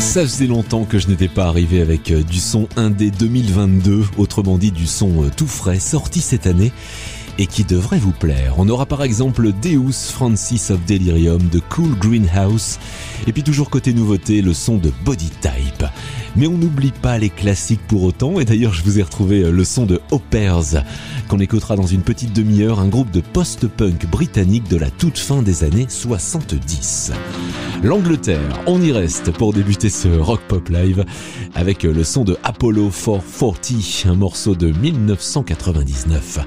Ça faisait longtemps que je n'étais pas arrivé avec euh, du son indé 2022, autrement dit du son euh, tout frais sorti cette année et qui devrait vous plaire. On aura par exemple Deus Francis of Delirium de Cool Greenhouse et puis toujours côté nouveauté le son de Body Type. Mais on n'oublie pas les classiques pour autant et d'ailleurs je vous ai retrouvé euh, le son de Hoppers qu'on écoutera dans une petite demi-heure, un groupe de post-punk britannique de la toute fin des années 70. L'Angleterre, on y reste pour débuter ce rock pop live avec euh, le son de Apollo 440, un morceau de 1999.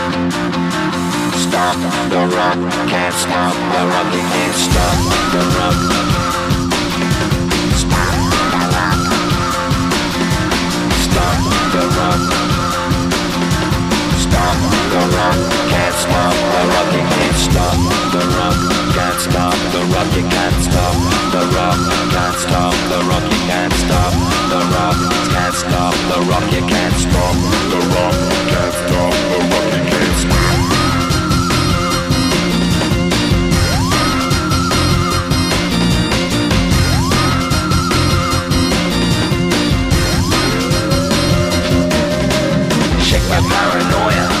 stop the rock, can't stop the rock, you can't stop the rock. can't stop the rock, you can't stop the rock. Can't stop the rock, you can't stop the rock. Can't stop the rock, you can't stop the rock. Can't stop the rock, you can't stop the rock. Can't stop the rock, you can't stop. my paranoia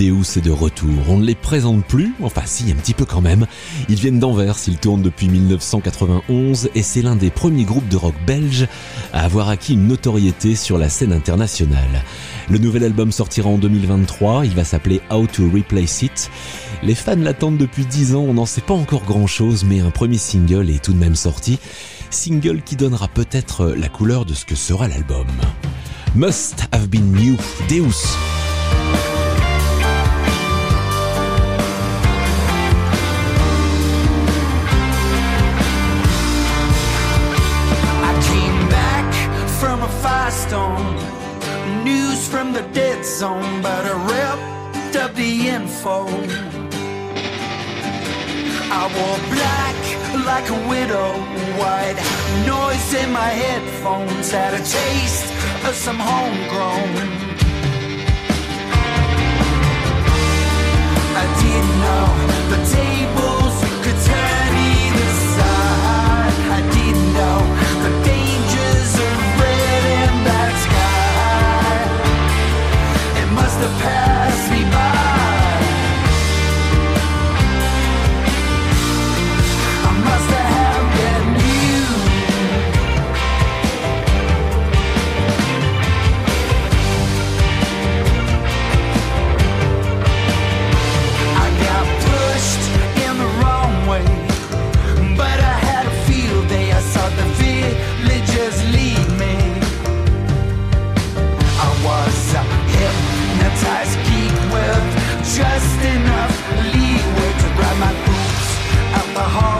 Deus est de retour. On ne les présente plus, enfin si, un petit peu quand même. Ils viennent d'Anvers, ils tournent depuis 1991 et c'est l'un des premiers groupes de rock belge à avoir acquis une notoriété sur la scène internationale. Le nouvel album sortira en 2023, il va s'appeler How to Replace It. Les fans l'attendent depuis 10 ans, on n'en sait pas encore grand chose, mais un premier single est tout de même sorti. Single qui donnera peut-être la couleur de ce que sera l'album. Must have been new, Deus. a dead zone, but I ripped up the info. I wore black like a widow, white noise in my headphones, had a taste of some homegrown. I didn't know the day. heart.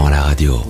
à la radio.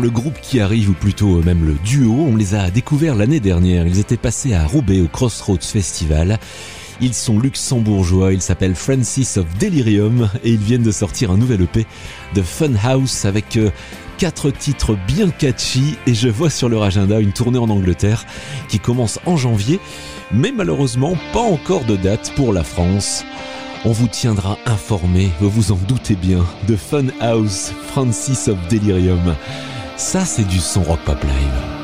le groupe qui arrive, ou plutôt euh, même le duo, on les a découverts l'année dernière. Ils étaient passés à Roubaix au Crossroads Festival. Ils sont luxembourgeois, ils s'appellent Francis of Delirium et ils viennent de sortir un nouvel EP de House avec euh, quatre titres bien catchy et je vois sur leur agenda une tournée en Angleterre qui commence en janvier, mais malheureusement pas encore de date pour la France. On vous tiendra informé, vous vous en doutez bien, de House Francis of Delirium. Ça, c'est du son rock pop live.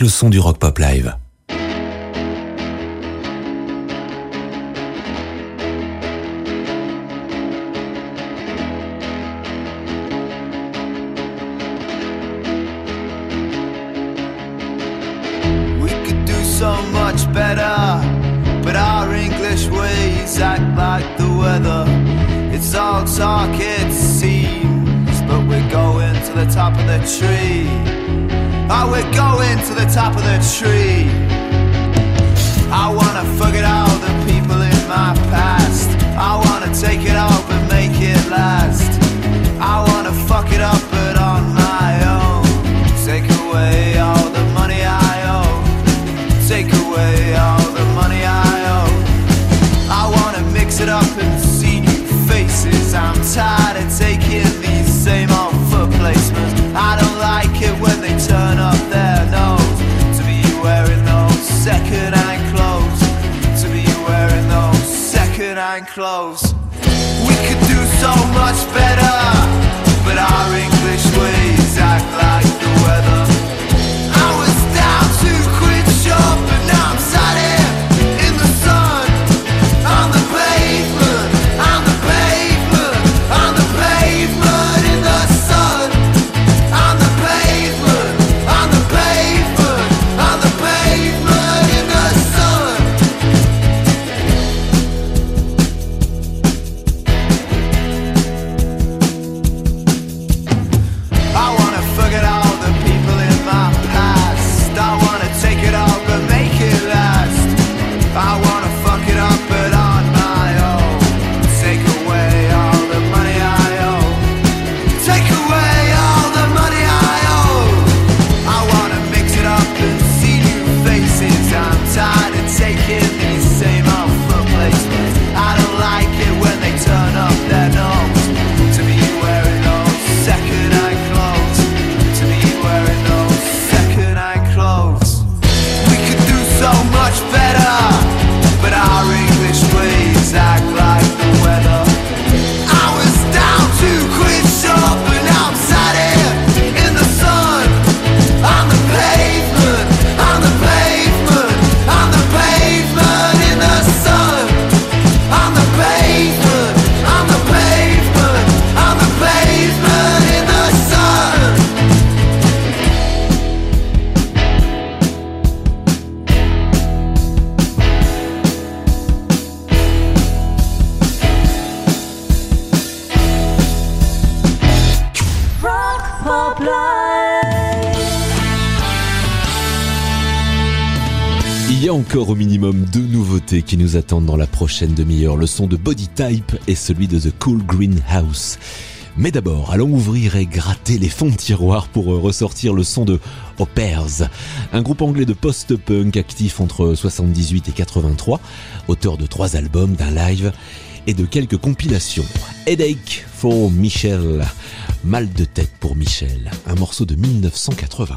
le son du Rock Pop Live. We could do so much better au minimum deux nouveautés qui nous attendent dans la prochaine demi-heure, le son de Body Type et celui de The Cool Green House. Mais d'abord, allons ouvrir et gratter les fonds de tiroir pour euh, ressortir le son de Opers, un groupe anglais de post-punk actif entre 78 et 83, auteur de trois albums, d'un live et de quelques compilations. Headache for Michel, mal de tête pour Michel, un morceau de 1981.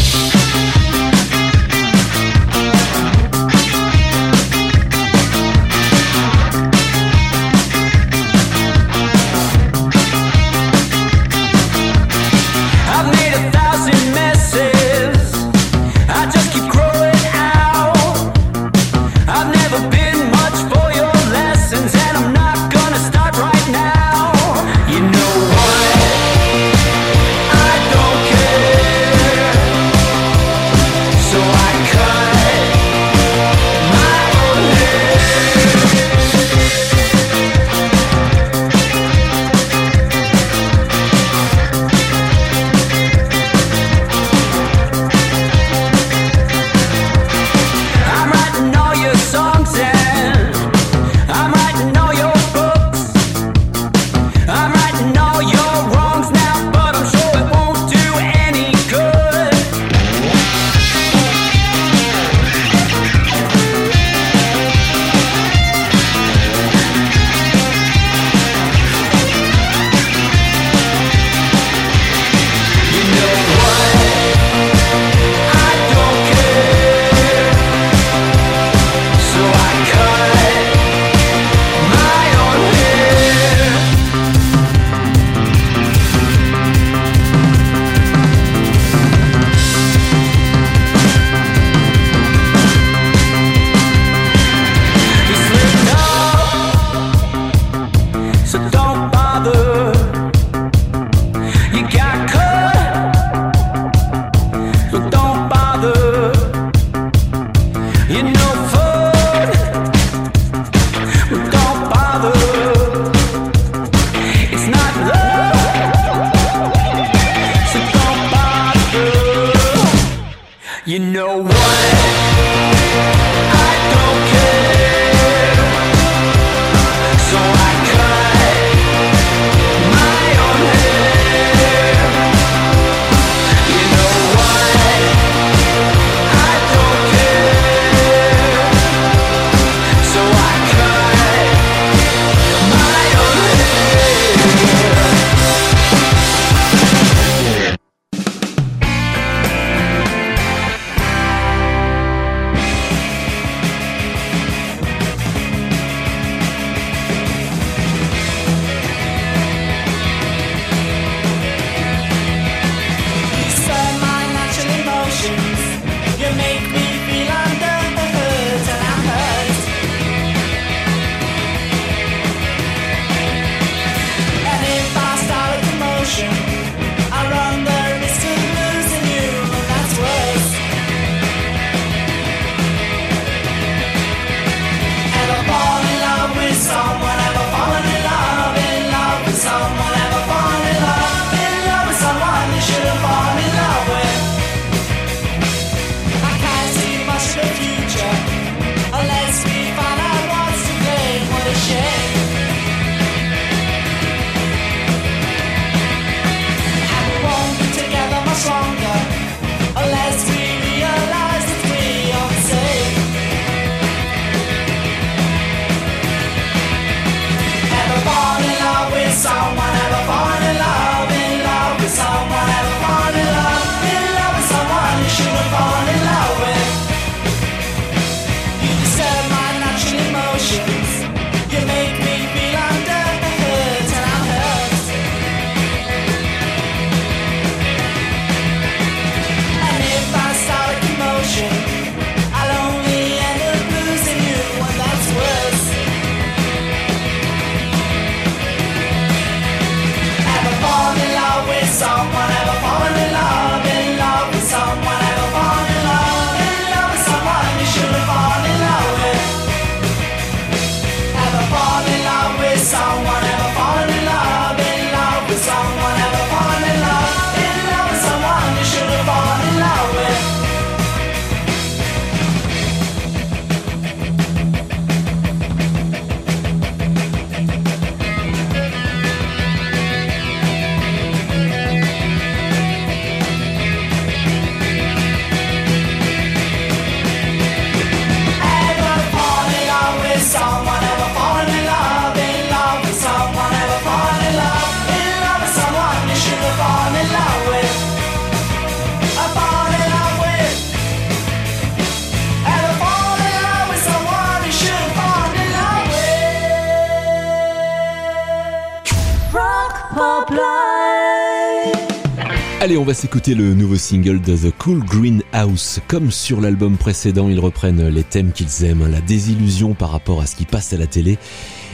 on va s'écouter le nouveau single de The Cool Green House. Comme sur l'album précédent, ils reprennent les thèmes qu'ils aiment, la désillusion par rapport à ce qui passe à la télé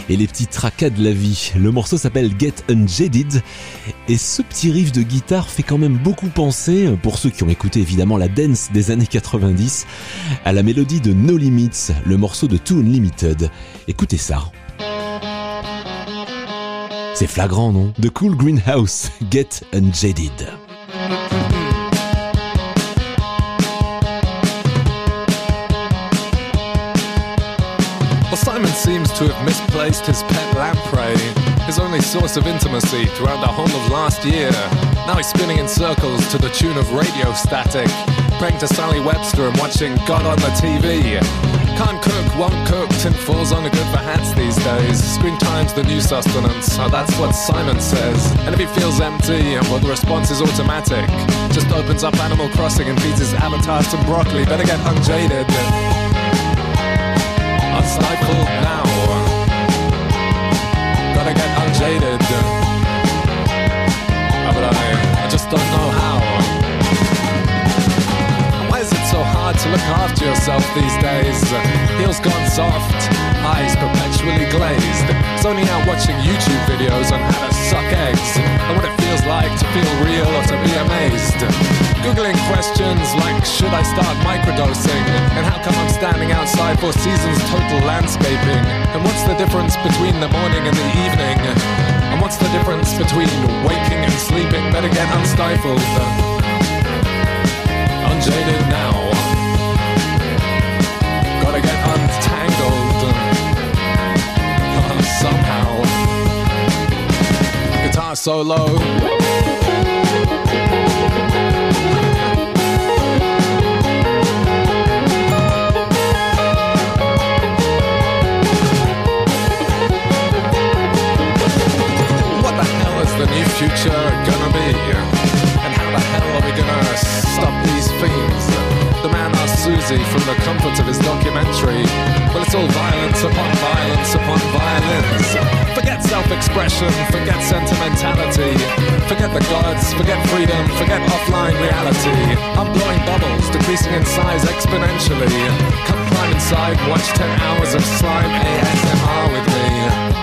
et les petits tracas de la vie. Le morceau s'appelle Get Unjaded et ce petit riff de guitare fait quand même beaucoup penser, pour ceux qui ont écouté évidemment la dance des années 90, à la mélodie de No Limits, le morceau de Too Unlimited. Écoutez ça. C'est flagrant, non The Cool Greenhouse, Get Unjaded. to have misplaced his pet lamprey, his only source of intimacy throughout the whole of last year. Now he's spinning in circles to the tune of radio static, praying to Sally Webster and watching God on the TV. Can't cook, won't cook, falls on a good for hats these days. Screen time's the new sustenance, that's what Simon says. And if he feels empty, well, the response is automatic. Just opens up Animal Crossing and feeds his avatar some broccoli. Better get unjaded. Unstifled now jaded, but I, I just don't know. look after yourself these days. Heels gone soft, eyes perpetually glazed. Zoning out watching YouTube videos on how to suck eggs and what it feels like to feel real or to be amazed. Googling questions like should I start microdosing and how come I'm standing outside Four Seasons total landscaping and what's the difference between the morning and the evening and what's the difference between waking and sleeping? Better get unstifled. I'm now. solo. expression, forget sentimentality. Forget the gods, forget freedom, forget offline reality. I'm blowing bubbles, decreasing in size exponentially. Come climb inside, watch 10 hours of slime ASMR with me.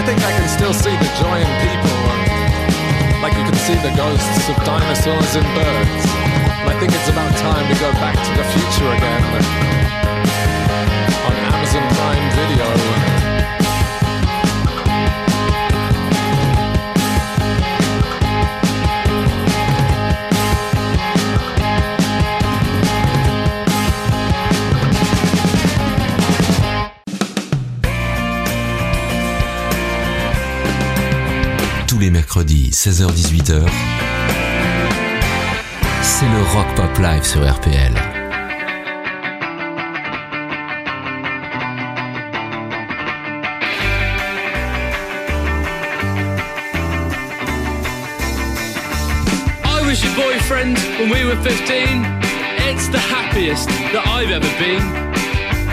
I think I can still see the joy in people, like you can see the ghosts of dinosaurs and birds. And I think it's about time we go back to the future again. 16h-18h, c'est le Rock Pop Live sur RPL. I was your boyfriend when we were 15. It's the happiest that I've ever been.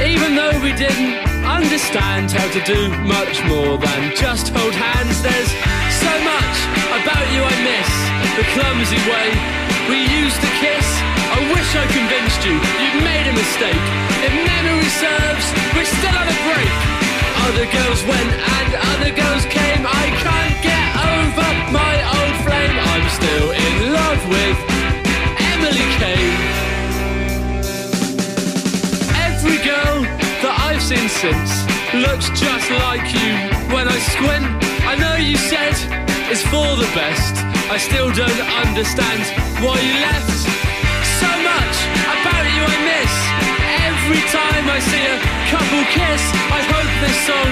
Even though we didn't understand how to do much more than just hold hands, there's so much about you I miss. The clumsy way we used to kiss. I wish I convinced you you'd made a mistake. If memory serves, we're still on a break. Other girls went and other girls came. I can't get over my old flame. I'm still in love with Emily Kane. most incense looks just like you. When I squint, I know you said it's for the best. I still don't understand why you left. So much about you I miss. Every time I see a couple kiss, I hope this song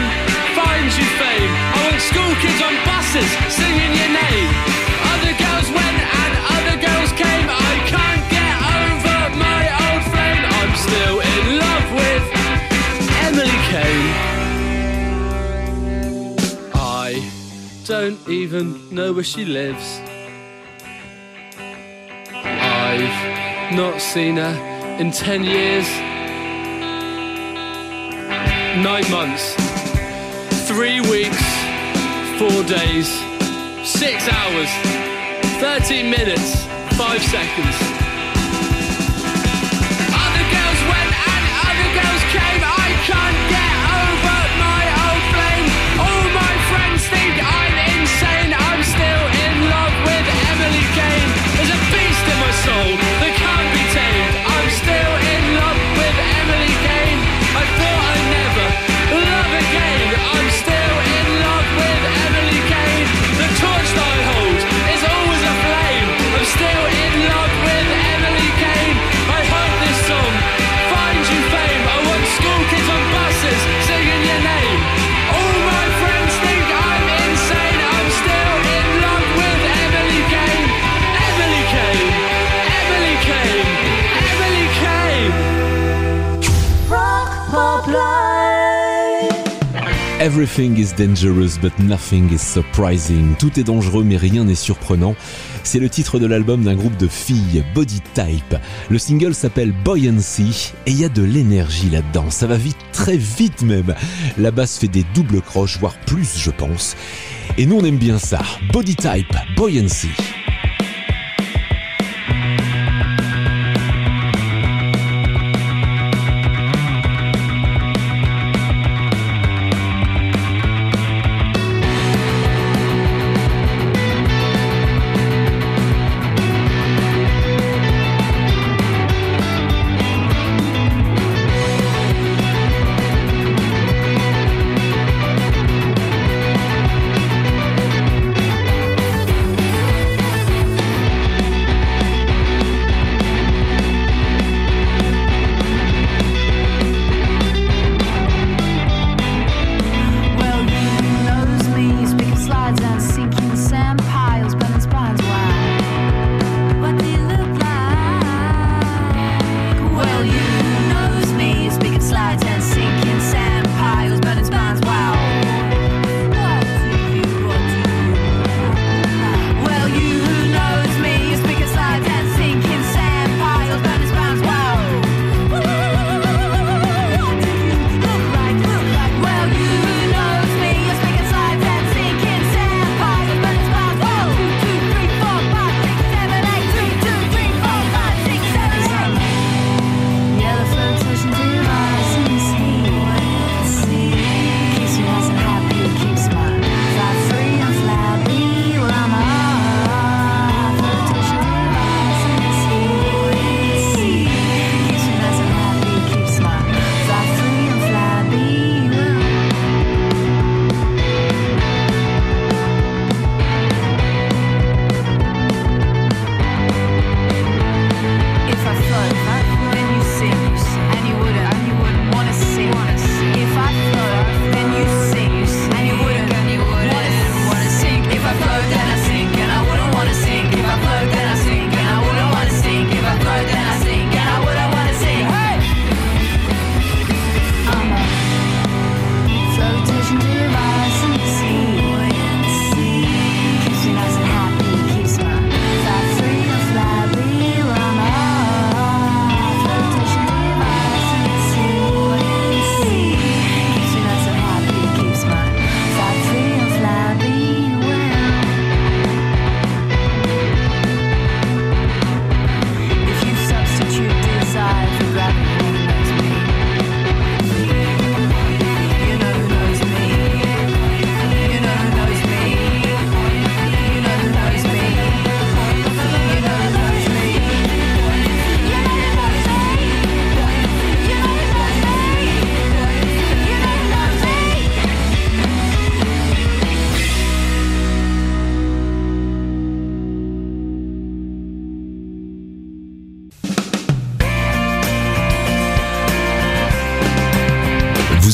finds you fame. I want school kids on buses singing your name. Other girls went don't even know where she lives. I've not seen her in ten years. Nine months, three weeks, four days, six hours, 13 minutes, five seconds. Other girls went and other girls came, I can't get. soul. Nothing is dangerous but nothing is surprising. Tout est dangereux mais rien n'est surprenant. C'est le titre de l'album d'un groupe de filles, Body Type. Le single s'appelle Buoyancy et il y a de l'énergie là-dedans. Ça va vite, très vite même. La basse fait des doubles croches, voire plus je pense. Et nous on aime bien ça. Body Type, Buoyancy.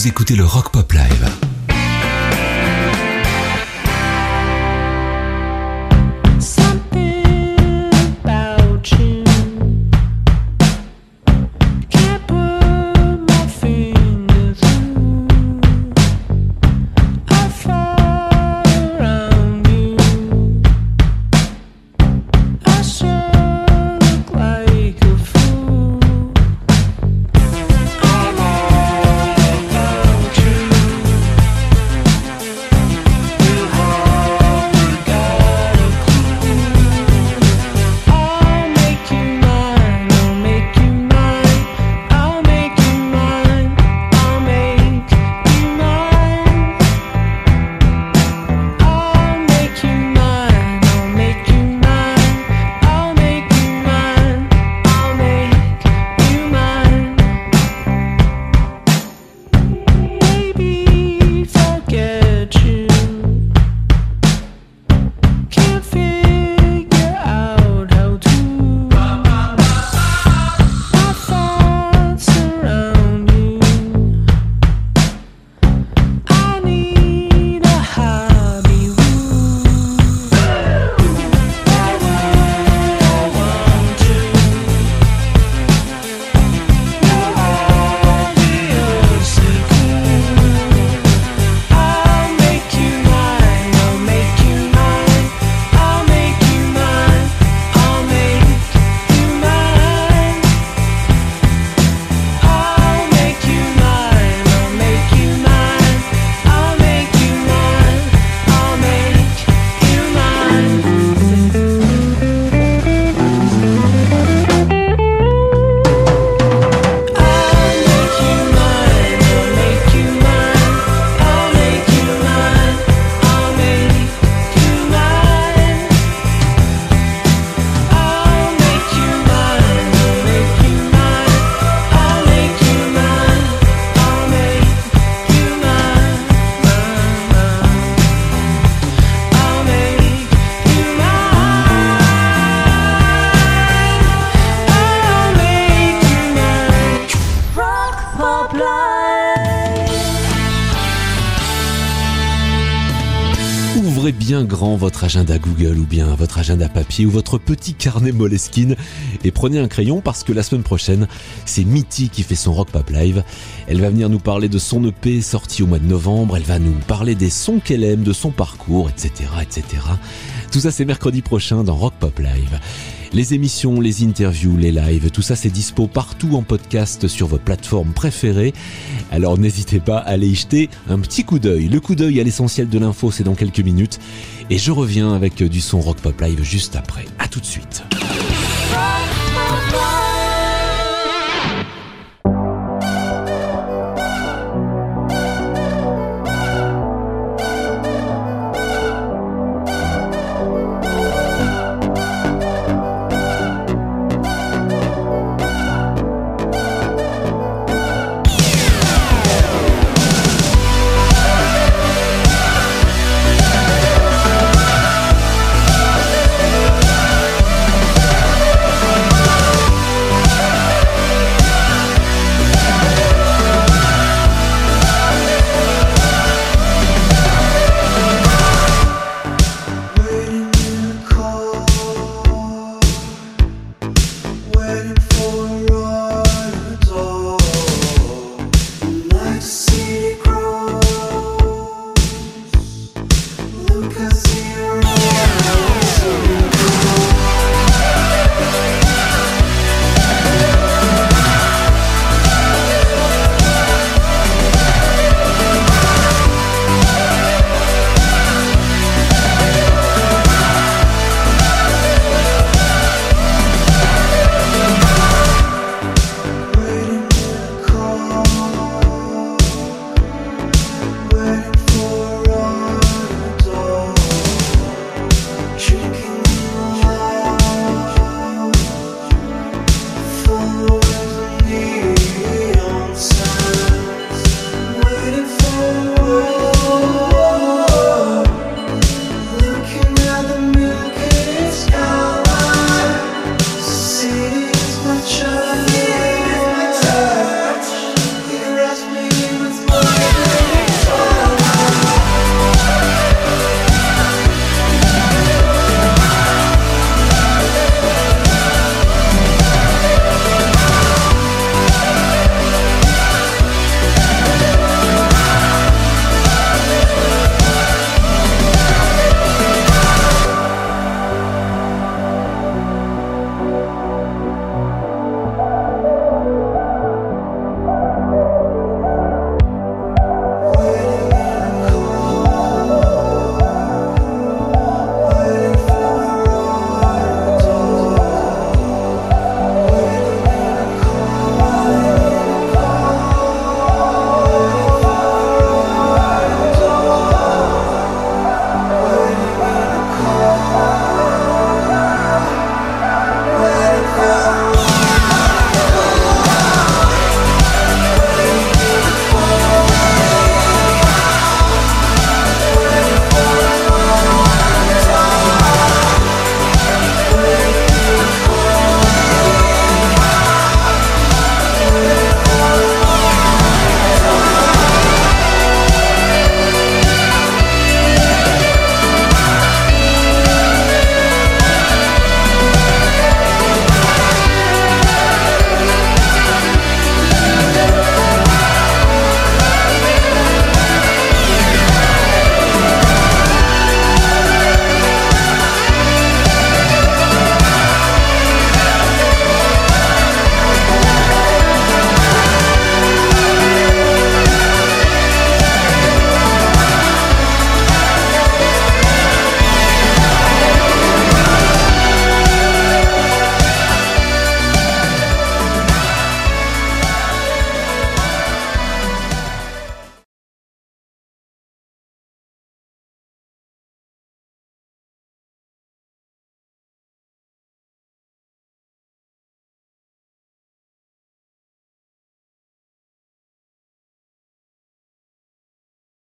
Vous écoutez le Rock Pop Live. votre agenda Google ou bien votre agenda papier ou votre petit carnet Moleskine et prenez un crayon parce que la semaine prochaine, c'est Mitty qui fait son Rock Pop Live. Elle va venir nous parler de son EP sorti au mois de novembre, elle va nous parler des sons qu'elle aime, de son parcours, etc., etc. Tout ça, c'est mercredi prochain dans Rock Pop Live. Les émissions, les interviews, les lives, tout ça c'est dispo partout en podcast sur vos plateformes préférées. Alors n'hésitez pas à aller y jeter un petit coup d'œil. Le coup d'œil à l'essentiel de l'info c'est dans quelques minutes. Et je reviens avec du son rock pop live juste après. A tout de suite.